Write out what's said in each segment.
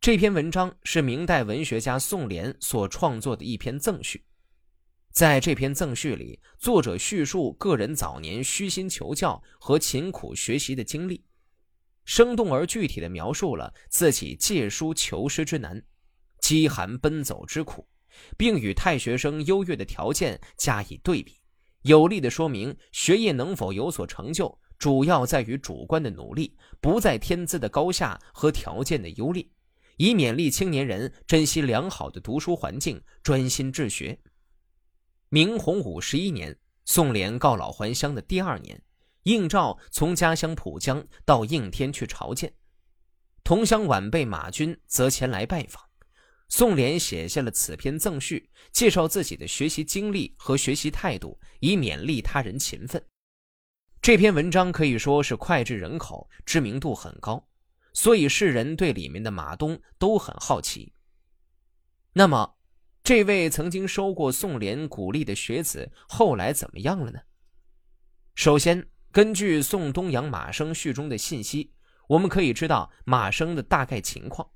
这篇文章是明代文学家宋濂所创作的一篇赠序。在这篇赠序里，作者叙述个人早年虚心求教和勤苦学习的经历，生动而具体地描述了自己借书求师之难、饥寒奔走之苦，并与太学生优越的条件加以对比，有力地说明学业能否有所成就，主要在于主观的努力，不在天资的高下和条件的优劣，以勉励青年人珍惜良好的读书环境，专心治学。明洪武十一年，宋濂告老还乡的第二年，应召从家乡浦江到应天去朝见，同乡晚辈马军则前来拜访。宋濂写下了此篇赠序，介绍自己的学习经历和学习态度，以勉励他人勤奋。这篇文章可以说是脍炙人口，知名度很高，所以世人对里面的马东都很好奇。那么，这位曾经收过宋濂鼓励的学子，后来怎么样了呢？首先，根据宋东阳马生序中的信息，我们可以知道马生的大概情况。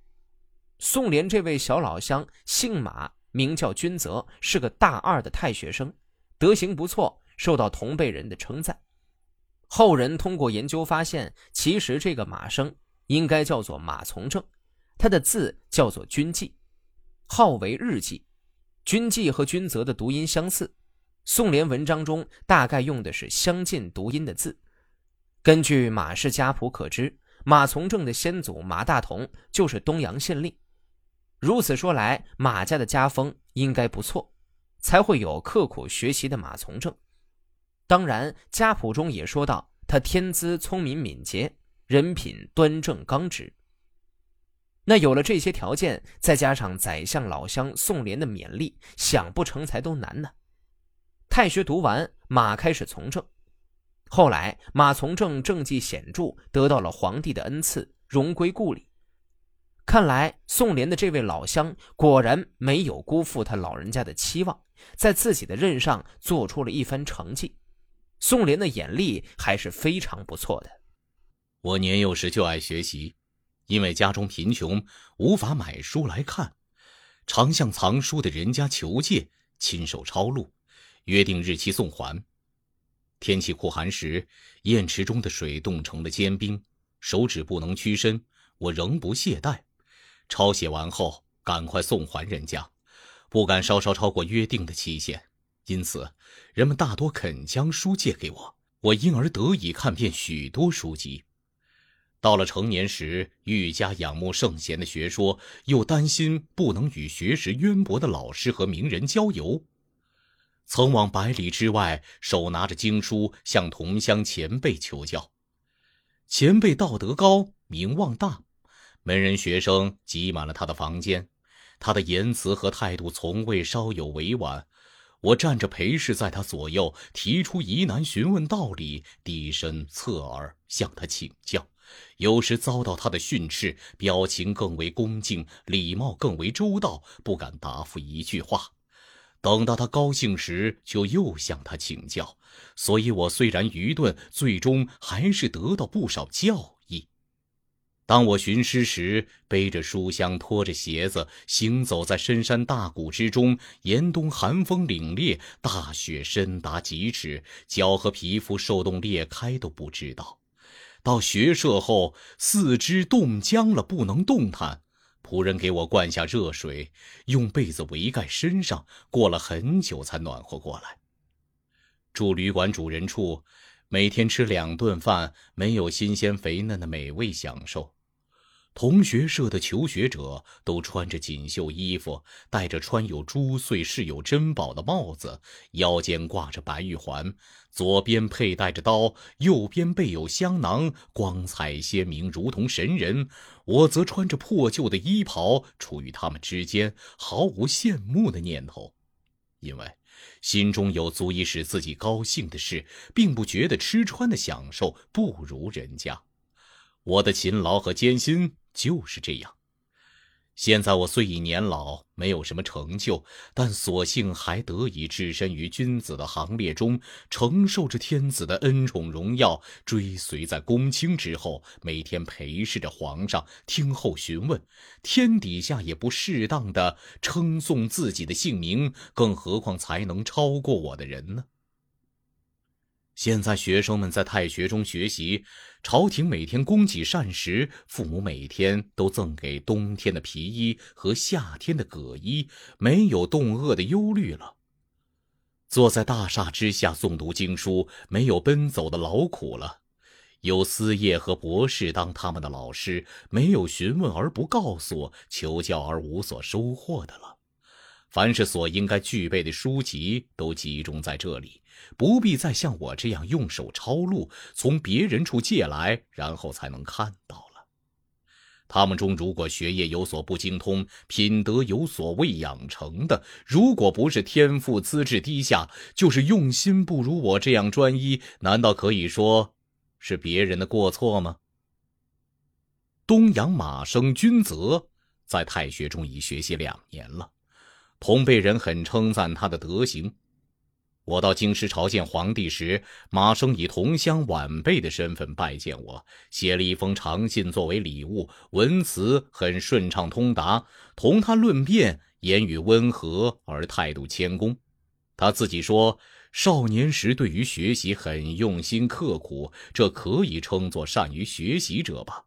宋濂这位小老乡姓马，名叫君泽，是个大二的太学生，德行不错，受到同辈人的称赞。后人通过研究发现，其实这个马生应该叫做马从正，他的字叫做君记，号为日记。君记和君泽的读音相似，宋濂文章中大概用的是相近读音的字。根据马氏家谱可知，马从正的先祖马大同就是东阳县令。如此说来，马家的家风应该不错，才会有刻苦学习的马从正。当然，家谱中也说到他天资聪明敏捷，人品端正刚直。那有了这些条件，再加上宰相老乡宋濂的勉励，想不成才都难呢。太学读完，马开始从政。后来，马从政政绩显著，得到了皇帝的恩赐，荣归故里。看来，宋濂的这位老乡果然没有辜负他老人家的期望，在自己的任上做出了一番成绩。宋濂的眼力还是非常不错的。我年幼时就爱学习。因为家中贫穷，无法买书来看，常向藏书的人家求借，亲手抄录，约定日期送还。天气酷寒时，砚池中的水冻成了坚冰，手指不能屈伸，我仍不懈怠，抄写完后赶快送还人家，不敢稍稍超过约定的期限，因此人们大多肯将书借给我，我因而得以看遍许多书籍。到了成年时，愈加仰慕圣贤的学说，又担心不能与学识渊博的老师和名人交游，曾往百里之外，手拿着经书向同乡前辈求教。前辈道德高，名望大，门人学生挤满了他的房间，他的言辞和态度从未稍有委婉。我站着陪侍在他左右，提出疑难询问道理，低声侧耳向他请教。有时遭到他的训斥，表情更为恭敬，礼貌更为周到，不敢答复一句话。等到他高兴时，就又向他请教。所以我虽然愚钝，最终还是得到不少教益。当我寻师时，背着书箱，拖着鞋子，行走在深山大谷之中，严冬寒风凛冽，大雪深达几尺，脚和皮肤受冻裂开都不知道。到学社后，四肢冻僵了，不能动弹。仆人给我灌下热水，用被子围盖身上，过了很久才暖和过来。住旅馆主人处，每天吃两顿饭，没有新鲜肥嫩的美味享受。同学社的求学者都穿着锦绣衣服，戴着穿有珠穗、饰有珍宝的帽子，腰间挂着白玉环，左边佩戴着刀，右边备有香囊，光彩鲜明，如同神人。我则穿着破旧的衣袍，处于他们之间，毫无羡慕的念头，因为心中有足以使自己高兴的事，并不觉得吃穿的享受不如人家。我的勤劳和艰辛。就是这样，现在我虽已年老，没有什么成就，但所幸还得以置身于君子的行列中，承受着天子的恩宠荣耀，追随在公卿之后，每天陪侍着皇上，听候询问。天底下也不适当的称颂自己的姓名，更何况才能超过我的人呢？现在学生们在太学中学习，朝廷每天供给膳食，父母每天都赠给冬天的皮衣和夏天的葛衣，没有冻饿的忧虑了。坐在大厦之下诵读经书，没有奔走的劳苦了。有司业和博士当他们的老师，没有询问而不告诉，求教而无所收获的了。凡是所应该具备的书籍都集中在这里，不必再像我这样用手抄录，从别人处借来，然后才能看到了。他们中如果学业有所不精通，品德有所未养成的，如果不是天赋资质低下，就是用心不如我这样专一，难道可以说是别人的过错吗？东阳马生君泽在太学中已学习两年了。同辈人很称赞他的德行。我到京师朝见皇帝时，马生以同乡晚辈的身份拜见我，写了一封长信作为礼物，文辞很顺畅通达。同他论辩，言语温和而态度谦恭。他自己说，少年时对于学习很用心刻苦，这可以称作善于学习者吧。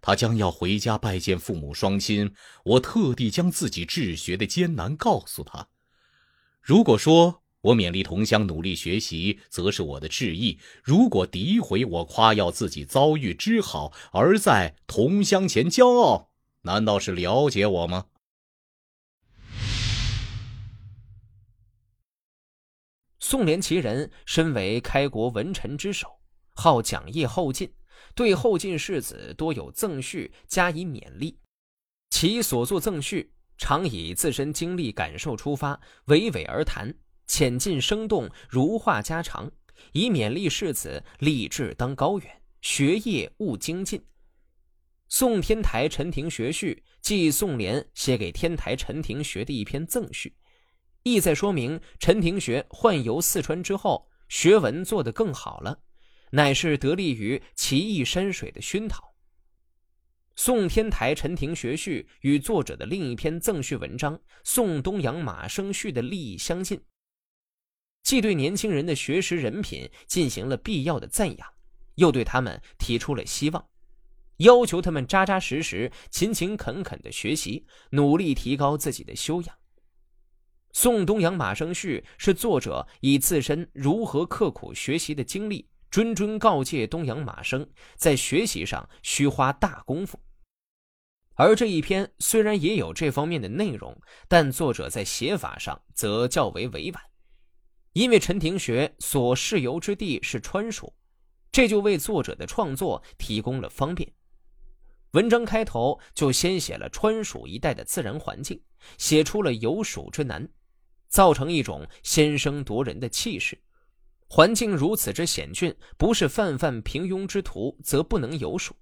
他将要回家拜见父母双亲，我特地将自己治学的艰难告诉他。如果说我勉励同乡努力学习，则是我的志意；如果诋毁我夸耀自己遭遇之好，而在同乡前骄傲，难道是了解我吗？宋濂其人身为开国文臣之首，好讲义后进。对后进士子多有赠序加以勉励，其所作赠序常以自身经历感受出发，娓娓而谈，浅近生动，如话家常，以勉励士子立志当高远，学业勿精进。宋天台陈廷学序，即宋濂写给天台陈廷学的一篇赠序，意在说明陈廷学宦游四川之后，学文做得更好了。乃是得力于奇异山水的熏陶。宋天台陈廷学序与作者的另一篇赠序文章《宋东阳马生序》的立意相近，既对年轻人的学识人品进行了必要的赞扬，又对他们提出了希望，要求他们扎扎实实、勤勤恳恳的学习，努力提高自己的修养。《宋东阳马生序》是作者以自身如何刻苦学习的经历。谆谆告诫东阳马生，在学习上需花大功夫。而这一篇虽然也有这方面的内容，但作者在写法上则较为委婉。因为陈廷学所适游之地是川蜀，这就为作者的创作提供了方便。文章开头就先写了川蜀一带的自然环境，写出了有蜀之难，造成一种先声夺人的气势。环境如此之险峻，不是泛泛平庸之徒，则不能有蜀。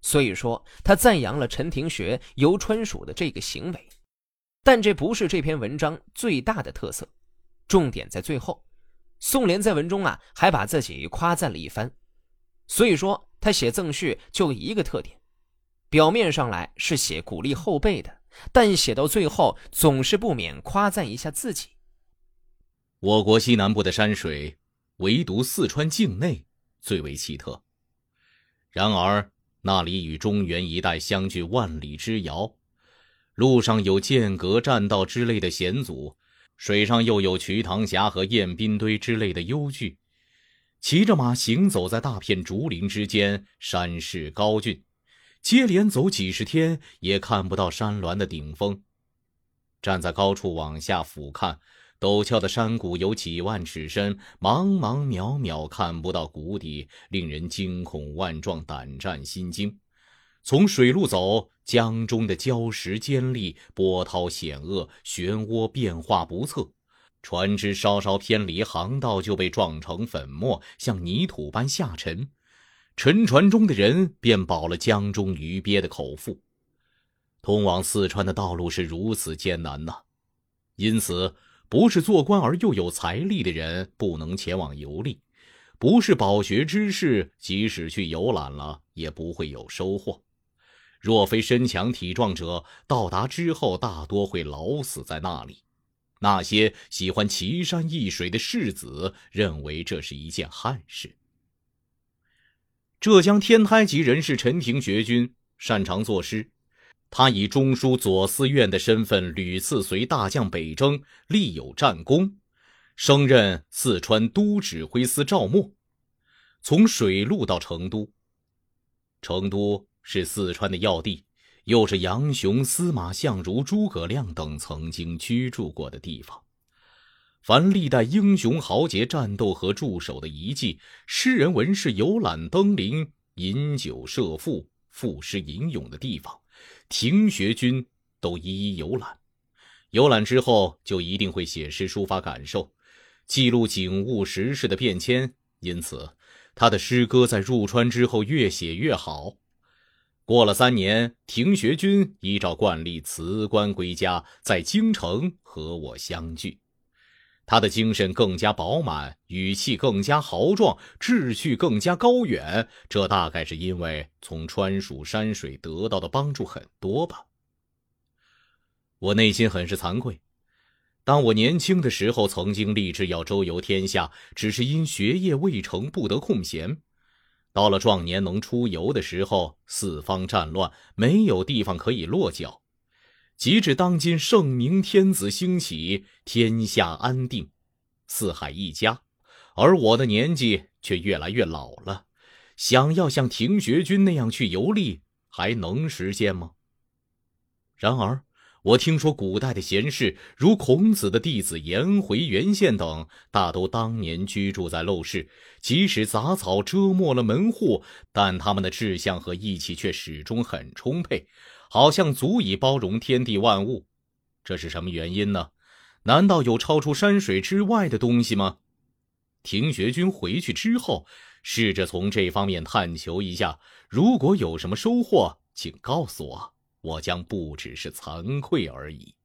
所以说，他赞扬了陈廷学游川蜀的这个行为。但这不是这篇文章最大的特色，重点在最后。宋濂在文中啊，还把自己夸赞了一番。所以说，他写赠序就一个特点：表面上来是写鼓励后辈的，但写到最后，总是不免夸赞一下自己。我国西南部的山水。唯独四川境内最为奇特，然而那里与中原一带相距万里之遥，路上有剑阁栈道之类的险阻，水上又有瞿塘峡和雁滨堆之类的幽剧。骑着马行走在大片竹林之间，山势高峻，接连走几十天也看不到山峦的顶峰。站在高处往下俯瞰。陡峭的山谷有几万尺深，茫茫渺渺，看不到谷底，令人惊恐万状，胆战心惊。从水路走，江中的礁石尖利，波涛险恶，漩涡变化不测。船只稍稍偏离航道，就被撞成粉末，像泥土般下沉。沉船中的人便饱了江中鱼鳖的口腹。通往四川的道路是如此艰难呐，因此，不是做官而又有财力的人不能前往游历，不是饱学之士即使去游览了也不会有收获。若非身强体壮者，到达之后大多会老死在那里。那些喜欢奇山异水的士子认为这是一件憾事。浙江天台籍人士陈廷学军擅长作诗，他以中书左司院的身份屡次随大将北征，立有战功，升任四川都指挥司赵默，从水路到成都。成都是四川的要地。又是杨雄、司马相如、诸葛亮等曾经居住过的地方。凡历代英雄豪杰战斗和驻守的遗迹，诗人文士游览登临、饮酒设赋、赋诗吟咏的地方，庭学军都一一游览。游览之后，就一定会写诗抒发感受，记录景物时事的变迁。因此，他的诗歌在入川之后越写越好。过了三年，庭学军依照惯例辞官归家，在京城和我相聚。他的精神更加饱满，语气更加豪壮，志趣更加高远。这大概是因为从川蜀山水得到的帮助很多吧。我内心很是惭愧，当我年轻的时候，曾经立志要周游天下，只是因学业未成，不得空闲。到了壮年能出游的时候，四方战乱，没有地方可以落脚。即至当今圣明天子兴起，天下安定，四海一家，而我的年纪却越来越老了，想要像庭学军那样去游历，还能实现吗？然而。我听说，古代的贤士如孔子的弟子颜回、袁宪等，大都当年居住在陋室，即使杂草遮没了门户，但他们的志向和义气却始终很充沛，好像足以包容天地万物。这是什么原因呢？难道有超出山水之外的东西吗？庭学君回去之后，试着从这方面探求一下，如果有什么收获，请告诉我。我将不只是惭愧而已。